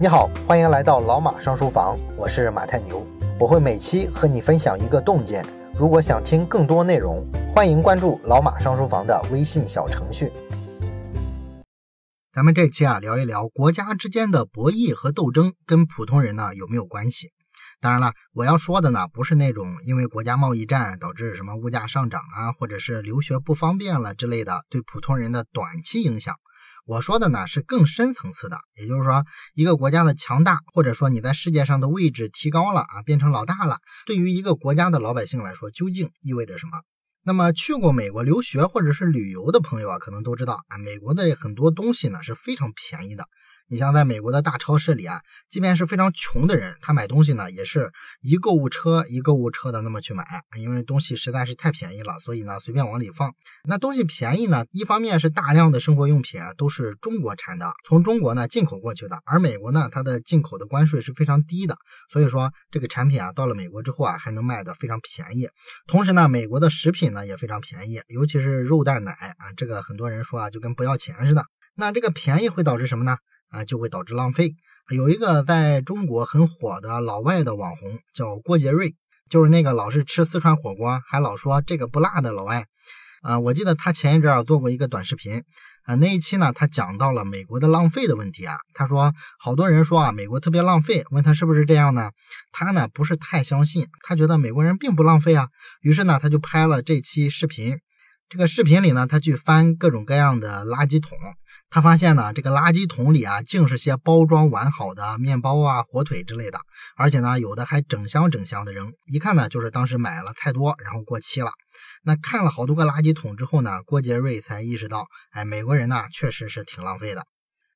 你好，欢迎来到老马上书房，我是马太牛，我会每期和你分享一个洞见。如果想听更多内容，欢迎关注老马上书房的微信小程序。咱们这期啊，聊一聊国家之间的博弈和斗争跟普通人呢有没有关系？当然了，我要说的呢，不是那种因为国家贸易战导致什么物价上涨啊，或者是留学不方便了之类的对普通人的短期影响。我说的呢是更深层次的，也就是说，一个国家的强大，或者说你在世界上的位置提高了啊，变成老大了，对于一个国家的老百姓来说，究竟意味着什么？那么去过美国留学或者是旅游的朋友啊，可能都知道啊，美国的很多东西呢是非常便宜的。你像在美国的大超市里啊，即便是非常穷的人，他买东西呢，也是一购物车一购物车的那么去买，因为东西实在是太便宜了，所以呢随便往里放。那东西便宜呢，一方面是大量的生活用品啊都是中国产的，从中国呢进口过去的，而美国呢它的进口的关税是非常低的，所以说这个产品啊到了美国之后啊还能卖的非常便宜。同时呢，美国的食品呢也非常便宜，尤其是肉蛋奶啊，这个很多人说啊就跟不要钱似的。那这个便宜会导致什么呢？啊，就会导致浪费。有一个在中国很火的老外的网红叫郭杰瑞，就是那个老是吃四川火锅还老说这个不辣的老外。啊，我记得他前一阵儿做过一个短视频，啊，那一期呢，他讲到了美国的浪费的问题啊。他说，好多人说啊，美国特别浪费，问他是不是这样呢？他呢不是太相信，他觉得美国人并不浪费啊。于是呢，他就拍了这期视频。这个视频里呢，他去翻各种各样的垃圾桶。他发现呢，这个垃圾桶里啊，竟是些包装完好的面包啊、火腿之类的，而且呢，有的还整箱整箱的扔，一看呢，就是当时买了太多，然后过期了。那看了好多个垃圾桶之后呢，郭杰瑞才意识到，哎，美国人呢，确实是挺浪费的。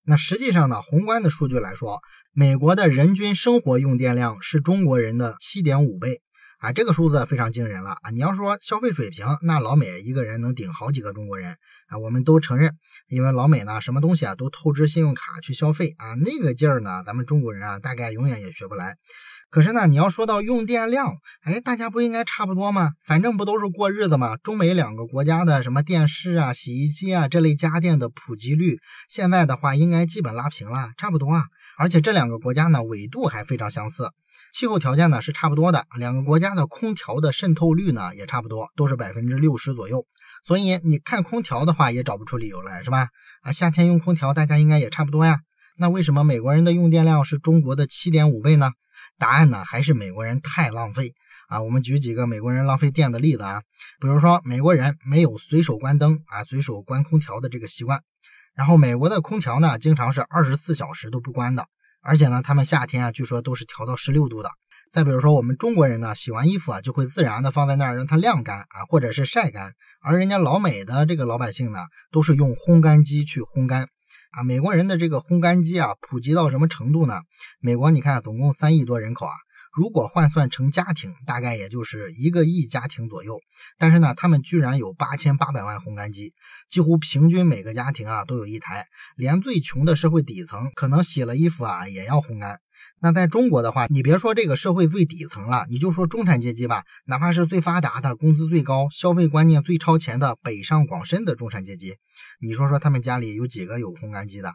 那实际上呢，宏观的数据来说，美国的人均生活用电量是中国人的七点五倍。啊，这个数字非常惊人了啊！你要说消费水平，那老美一个人能顶好几个中国人啊，我们都承认，因为老美呢，什么东西啊都透支信用卡去消费啊，那个劲儿呢，咱们中国人啊，大概永远也学不来。可是呢，你要说到用电量，哎，大家不应该差不多吗？反正不都是过日子吗？中美两个国家的什么电视啊、洗衣机啊这类家电的普及率，现在的话应该基本拉平了，差不多啊。而且这两个国家呢，纬度还非常相似。气候条件呢是差不多的，两个国家的空调的渗透率呢也差不多，都是百分之六十左右。所以你看空调的话也找不出理由来，是吧？啊，夏天用空调大家应该也差不多呀。那为什么美国人的用电量是中国的七点五倍呢？答案呢还是美国人太浪费啊。我们举几个美国人浪费电的例子啊，比如说美国人没有随手关灯啊、随手关空调的这个习惯，然后美国的空调呢经常是二十四小时都不关的。而且呢，他们夏天啊，据说都是调到十六度的。再比如说，我们中国人呢，洗完衣服啊，就会自然的放在那儿让它晾干啊，或者是晒干。而人家老美的这个老百姓呢，都是用烘干机去烘干啊。美国人的这个烘干机啊，普及到什么程度呢？美国你看，总共三亿多人口啊。如果换算成家庭，大概也就是一个亿家庭左右。但是呢，他们居然有八千八百万烘干机，几乎平均每个家庭啊都有一台。连最穷的社会底层，可能洗了衣服啊也要烘干。那在中国的话，你别说这个社会最底层了，你就说中产阶级吧，哪怕是最发达的、工资最高、消费观念最超前的北上广深的中产阶级，你说说他们家里有几个有烘干机的？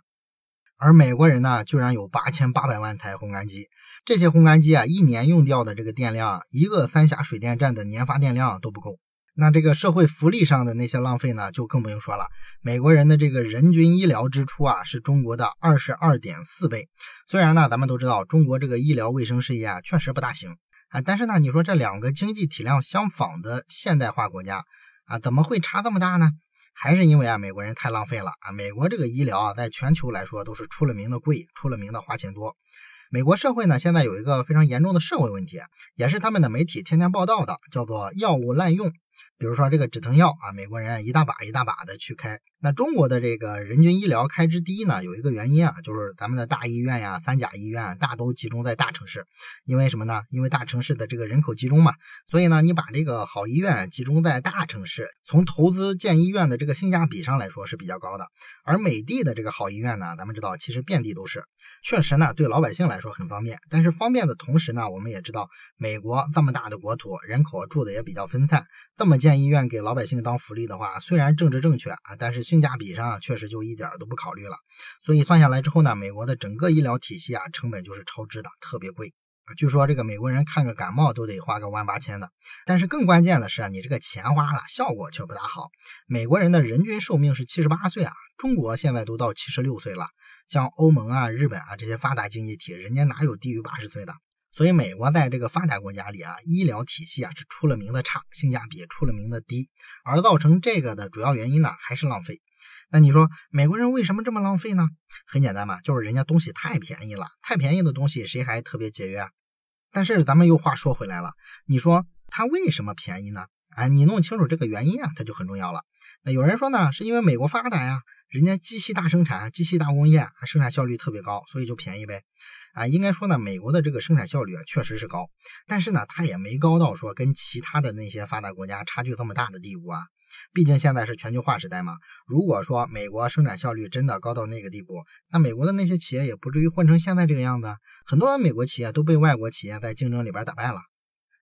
而美国人呢，居然有八千八百万台烘干机。这些烘干机啊，一年用掉的这个电量，一个三峡水电站的年发电量都不够。那这个社会福利上的那些浪费呢，就更不用说了。美国人的这个人均医疗支出啊，是中国的二十二点四倍。虽然呢，咱们都知道中国这个医疗卫生事业啊，确实不大行啊，但是呢，你说这两个经济体量相仿的现代化国家啊，怎么会差这么大呢？还是因为啊，美国人太浪费了啊。美国这个医疗啊，在全球来说都是出了名的贵，出了名的花钱多。美国社会呢，现在有一个非常严重的社会问题，也是他们的媒体天天报道的，叫做药物滥用。比如说这个止疼药啊，美国人一大把一大把的去开。那中国的这个人均医疗开支低呢，有一个原因啊，就是咱们的大医院呀、三甲医院大都集中在大城市。因为什么呢？因为大城市的这个人口集中嘛，所以呢，你把这个好医院集中在大城市，从投资建医院的这个性价比上来说是比较高的。而美的的这个好医院呢，咱们知道其实遍地都是，确实呢对老百姓来说很方便。但是方便的同时呢，我们也知道美国这么大的国土，人口住的也比较分散，这么建。医院给老百姓当福利的话，虽然政治正确啊，但是性价比上确实就一点都不考虑了。所以算下来之后呢，美国的整个医疗体系啊，成本就是超支的，特别贵。据说这个美国人看个感冒都得花个万八千的，但是更关键的是啊，你这个钱花了，效果却不大好。美国人的人均寿命是七十八岁啊，中国现在都到七十六岁了。像欧盟啊、日本啊这些发达经济体，人家哪有低于八十岁的？所以美国在这个发达国家里啊，医疗体系啊是出了名的差，性价比出了名的低。而造成这个的主要原因呢，还是浪费。那你说美国人为什么这么浪费呢？很简单嘛，就是人家东西太便宜了，太便宜的东西谁还特别节约啊？但是咱们又话说回来了，你说它为什么便宜呢？哎，你弄清楚这个原因啊，它就很重要了。那有人说呢，是因为美国发达呀，人家机器大生产，机器大工业，生产效率特别高，所以就便宜呗。啊，应该说呢，美国的这个生产效率确实是高，但是呢，它也没高到说跟其他的那些发达国家差距这么大的地步啊。毕竟现在是全球化时代嘛。如果说美国生产效率真的高到那个地步，那美国的那些企业也不至于混成现在这个样子。很多美国企业都被外国企业在竞争里边打败了。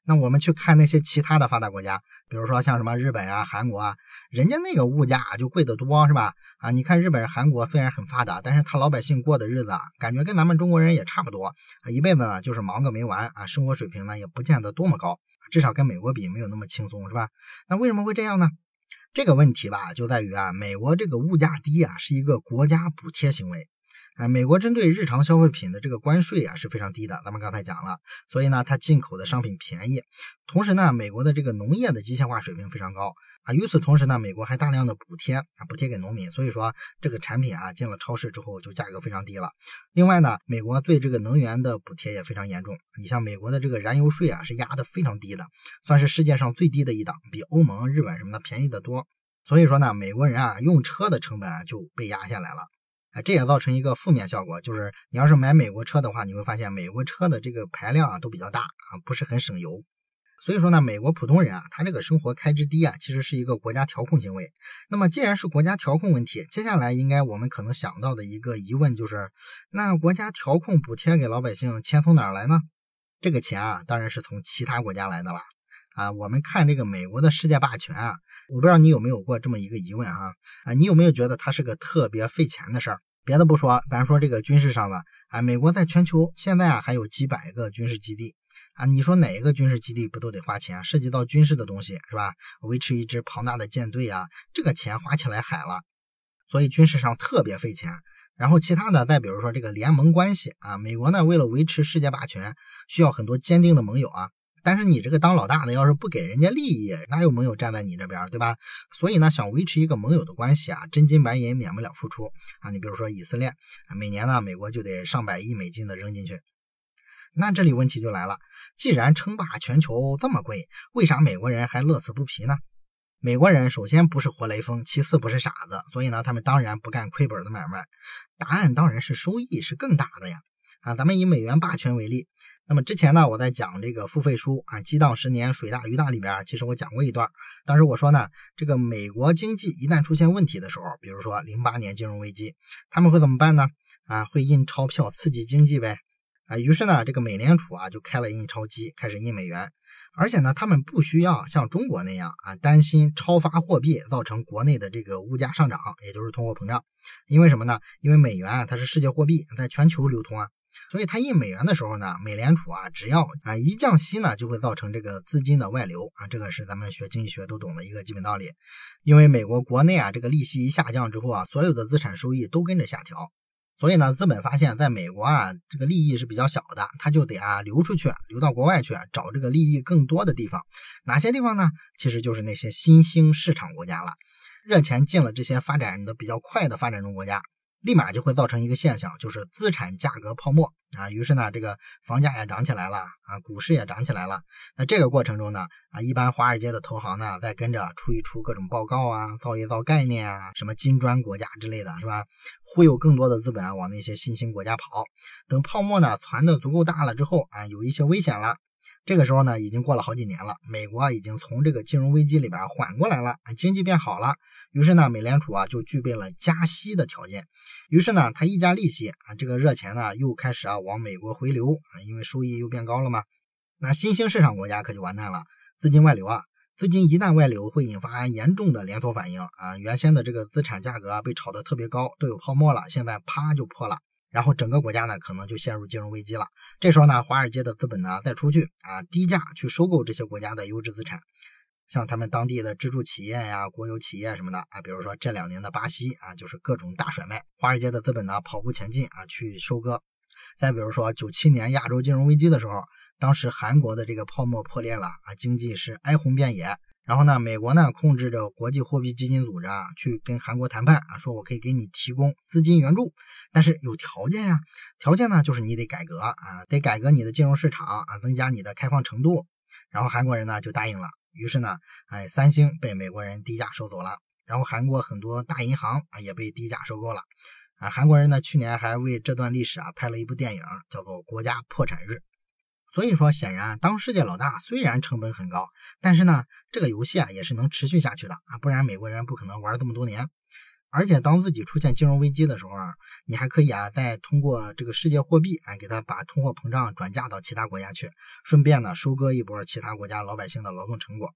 那我们去看那些其他的发达国家，比如说像什么日本啊、韩国啊，人家那个物价就贵得多，是吧？啊，你看日本、韩国虽然很发达，但是他老百姓过的日子啊，感觉跟咱们中国人也差不多啊，一辈子呢就是忙个没完啊，生活水平呢也不见得多么高，至少跟美国比没有那么轻松，是吧？那为什么会这样呢？这个问题吧，就在于啊，美国这个物价低啊，是一个国家补贴行为。啊，美国针对日常消费品的这个关税啊是非常低的，咱们刚才讲了，所以呢，它进口的商品便宜。同时呢，美国的这个农业的机械化水平非常高啊。与此同时呢，美国还大量的补贴啊，补贴给农民，所以说这个产品啊进了超市之后就价格非常低了。另外呢，美国对这个能源的补贴也非常严重。你像美国的这个燃油税啊是压的非常低的，算是世界上最低的一档，比欧盟、日本什么的便宜得多。所以说呢，美国人啊用车的成本啊就被压下来了。啊，这也造成一个负面效果，就是你要是买美国车的话，你会发现美国车的这个排量啊都比较大啊，不是很省油。所以说呢，美国普通人啊，他这个生活开支低啊，其实是一个国家调控行为。那么既然是国家调控问题，接下来应该我们可能想到的一个疑问就是，那国家调控补贴给老百姓，钱从哪儿来呢？这个钱啊，当然是从其他国家来的了。啊，我们看这个美国的世界霸权啊，我不知道你有没有过这么一个疑问哈？啊，你有没有觉得它是个特别费钱的事儿？别的不说，咱说这个军事上吧，啊，美国在全球现在啊还有几百个军事基地啊，你说哪一个军事基地不都得花钱？涉及到军事的东西是吧？维持一支庞大的舰队啊，这个钱花起来海了，所以军事上特别费钱。然后其他的，再比如说这个联盟关系啊，美国呢为了维持世界霸权，需要很多坚定的盟友啊。但是你这个当老大的，要是不给人家利益，哪有盟友站在你这边，对吧？所以呢，想维持一个盟友的关系啊，真金白银免不了付出啊。你比如说以色列，每年呢，美国就得上百亿美金的扔进去。那这里问题就来了，既然称霸全球这么贵，为啥美国人还乐此不疲呢？美国人首先不是活雷锋，其次不是傻子，所以呢，他们当然不干亏本的买卖。答案当然是收益是更大的呀。啊，咱们以美元霸权为例。那么之前呢，我在讲这个付费书啊，激荡十年，水大鱼大里边，其实我讲过一段。当时我说呢，这个美国经济一旦出现问题的时候，比如说零八年金融危机，他们会怎么办呢？啊，会印钞票刺激经济呗。啊，于是呢，这个美联储啊就开了印钞机，开始印美元。而且呢，他们不需要像中国那样啊，担心超发货币造成国内的这个物价上涨，也就是通货膨胀。因为什么呢？因为美元啊，它是世界货币，在全球流通啊。所以它印美元的时候呢，美联储啊，只要啊一降息呢，就会造成这个资金的外流啊，这个是咱们学经济学都懂的一个基本道理。因为美国国内啊，这个利息一下降之后啊，所有的资产收益都跟着下调，所以呢，资本发现在美国啊，这个利益是比较小的，它就得啊流出去，流到国外去找这个利益更多的地方。哪些地方呢？其实就是那些新兴市场国家了，热钱进了这些发展的比较快的发展中国家。立马就会造成一个现象，就是资产价格泡沫啊。于是呢，这个房价也涨起来了啊，股市也涨起来了。那这个过程中呢，啊，一般华尔街的投行呢，再跟着出一出各种报告啊，造一造概念啊，什么金砖国家之类的是吧？忽悠更多的资本往那些新兴国家跑。等泡沫呢攒的足够大了之后啊，有一些危险了。这个时候呢，已经过了好几年了，美国已经从这个金融危机里边缓过来了，经济变好了。于是呢，美联储啊就具备了加息的条件。于是呢，它一加利息啊，这个热钱呢又开始啊往美国回流啊，因为收益又变高了嘛。那新兴市场国家可就完蛋了，资金外流啊，资金一旦外流，会引发严重的连锁反应啊！原先的这个资产价格被炒得特别高，都有泡沫了，现在啪就破了，然后整个国家呢可能就陷入金融危机了。这时候呢，华尔街的资本呢再出去啊，低价去收购这些国家的优质资产，像他们当地的支柱企业呀、国有企业什么的啊，比如说这两年的巴西啊，就是各种大甩卖，华尔街的资本呢跑步前进啊去收割。再比如说九七年亚洲金融危机的时候。当时韩国的这个泡沫破裂了啊，经济是哀鸿遍野。然后呢，美国呢控制着国际货币基金组织啊，去跟韩国谈判啊，说我可以给你提供资金援助，但是有条件呀。条件呢就是你得改革啊，得改革你的金融市场啊，增加你的开放程度。然后韩国人呢就答应了。于是呢，哎，三星被美国人低价收走了，然后韩国很多大银行啊也被低价收购了。啊，韩国人呢去年还为这段历史啊拍了一部电影，叫做《国家破产日》。所以说，显然当世界老大虽然成本很高，但是呢，这个游戏啊也是能持续下去的啊，不然美国人不可能玩这么多年。而且当自己出现金融危机的时候啊，你还可以啊再通过这个世界货币啊给他把通货膨胀转嫁到其他国家去，顺便呢收割一波其他国家老百姓的劳动成果。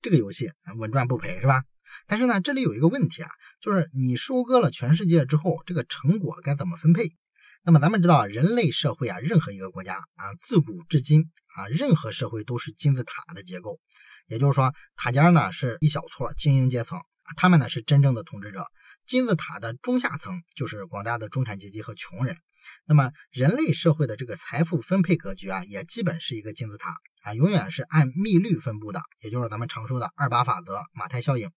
这个游戏稳赚不赔是吧？但是呢，这里有一个问题啊，就是你收割了全世界之后，这个成果该怎么分配？那么咱们知道，人类社会啊，任何一个国家啊，自古至今啊，任何社会都是金字塔的结构。也就是说，塔尖呢是一小撮精英阶层，他们呢是真正的统治者。金字塔的中下层就是广大的中产阶级和穷人。那么人类社会的这个财富分配格局啊，也基本是一个金字塔啊，永远是按密律分布的，也就是咱们常说的二八法则、马太效应。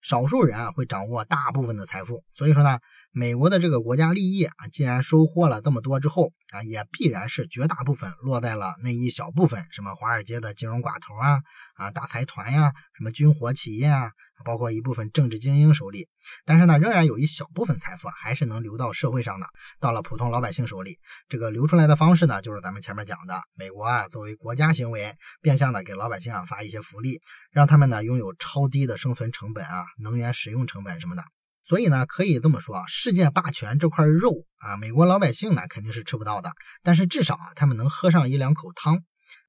少数人啊会掌握大部分的财富，所以说呢，美国的这个国家利益啊，既然收获了这么多之后啊，也必然是绝大部分落在了那一小部分，什么华尔街的金融寡头啊啊大财团呀，什么军火企业啊。包括一部分政治精英手里，但是呢，仍然有一小部分财富还是能流到社会上的，到了普通老百姓手里。这个流出来的方式呢，就是咱们前面讲的，美国啊作为国家行为，变相的给老百姓啊发一些福利，让他们呢拥有超低的生存成本啊，能源使用成本什么的。所以呢，可以这么说啊，世界霸权这块肉啊，美国老百姓呢肯定是吃不到的，但是至少啊，他们能喝上一两口汤。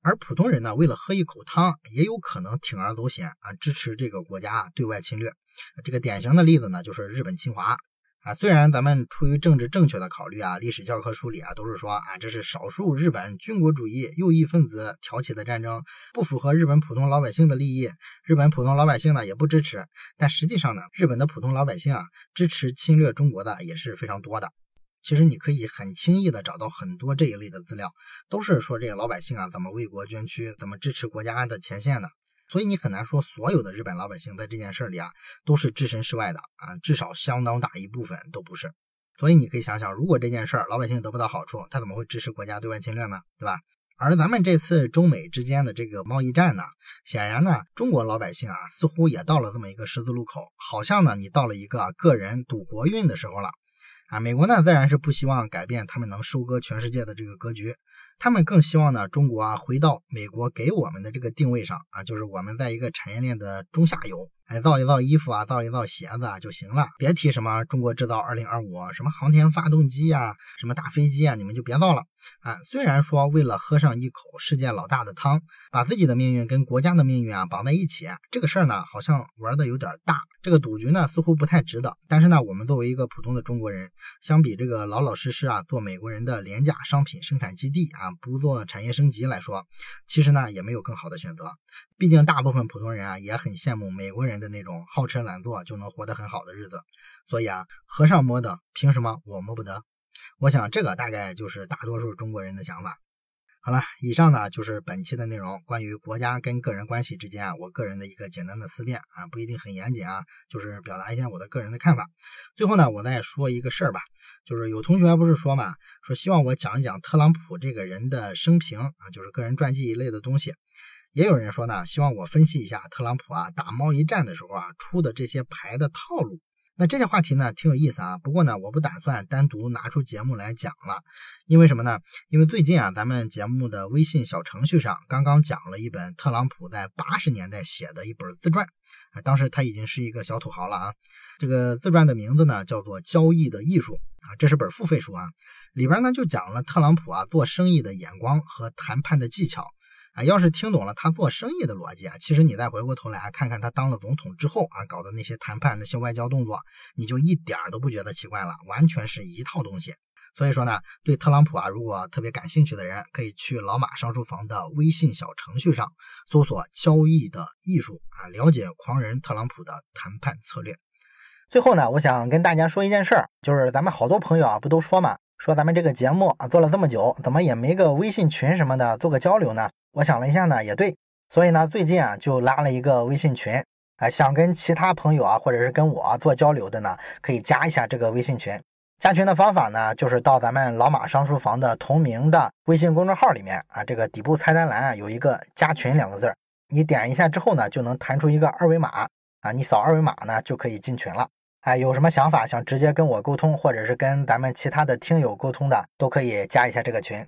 而普通人呢，为了喝一口汤，也有可能铤而走险啊，支持这个国家啊对外侵略。这个典型的例子呢，就是日本侵华啊。虽然咱们出于政治正确的考虑啊，历史教科书里啊都是说啊，这是少数日本军国主义右翼分子挑起的战争，不符合日本普通老百姓的利益，日本普通老百姓呢也不支持。但实际上呢，日本的普通老百姓啊，支持侵略中国的也是非常多的。其实你可以很轻易的找到很多这一类的资料，都是说这个老百姓啊怎么为国捐躯，怎么支持国家的前线的。所以你很难说所有的日本老百姓在这件事里啊都是置身事外的啊，至少相当大一部分都不是。所以你可以想想，如果这件事儿老百姓得不到好处，他怎么会支持国家对外侵略呢？对吧？而咱们这次中美之间的这个贸易战呢，显然呢，中国老百姓啊似乎也到了这么一个十字路口，好像呢你到了一个个人赌国运的时候了。啊，美国呢自然是不希望改变他们能收割全世界的这个格局，他们更希望呢中国啊回到美国给我们的这个定位上啊，就是我们在一个产业链的中下游。哎，造一造衣服啊，造一造鞋子啊就行了，别提什么中国制造二零二五，什么航天发动机啊，什么大飞机啊，你们就别造了啊。虽然说为了喝上一口世界老大的汤，把自己的命运跟国家的命运啊绑在一起，这个事儿呢好像玩的有点大，这个赌局呢似乎不太值得。但是呢，我们作为一个普通的中国人，相比这个老老实实啊做美国人的廉价商品生产基地啊，不做产业升级来说，其实呢也没有更好的选择。毕竟大部分普通人啊也很羡慕美国人的那种好吃懒做就能活得很好的日子，所以啊，和尚摸的凭什么我摸不得？我想这个大概就是大多数中国人的想法。好了，以上呢就是本期的内容，关于国家跟个人关系之间啊，我个人的一个简单的思辨啊，不一定很严谨啊，就是表达一下我的个人的看法。最后呢，我再说一个事儿吧，就是有同学不是说嘛，说希望我讲一讲特朗普这个人的生平啊，就是个人传记一类的东西。也有人说呢，希望我分析一下特朗普啊打贸易战的时候啊出的这些牌的套路。那这些话题呢挺有意思啊，不过呢我不打算单独拿出节目来讲了，因为什么呢？因为最近啊咱们节目的微信小程序上刚刚讲了一本特朗普在八十年代写的一本自传啊，当时他已经是一个小土豪了啊。这个自传的名字呢叫做《交易的艺术》啊，这是本付费书啊，里边呢就讲了特朗普啊做生意的眼光和谈判的技巧。啊，要是听懂了他做生意的逻辑啊，其实你再回过头来看看他当了总统之后啊搞的那些谈判那些外交动作，你就一点都不觉得奇怪了，完全是一套东西。所以说呢，对特朗普啊，如果特别感兴趣的人，可以去老马上书房的微信小程序上搜索“交易的艺术”啊，了解狂人特朗普的谈判策略。最后呢，我想跟大家说一件事儿，就是咱们好多朋友啊，不都说嘛，说咱们这个节目啊做了这么久，怎么也没个微信群什么的做个交流呢？我想了一下呢，也对，所以呢，最近啊就拉了一个微信群，啊，想跟其他朋友啊，或者是跟我做交流的呢，可以加一下这个微信群。加群的方法呢，就是到咱们老马商书房的同名的微信公众号里面啊，这个底部菜单栏啊有一个加群两个字儿，你点一下之后呢，就能弹出一个二维码啊，你扫二维码呢就可以进群了。哎，有什么想法想直接跟我沟通，或者是跟咱们其他的听友沟通的，都可以加一下这个群。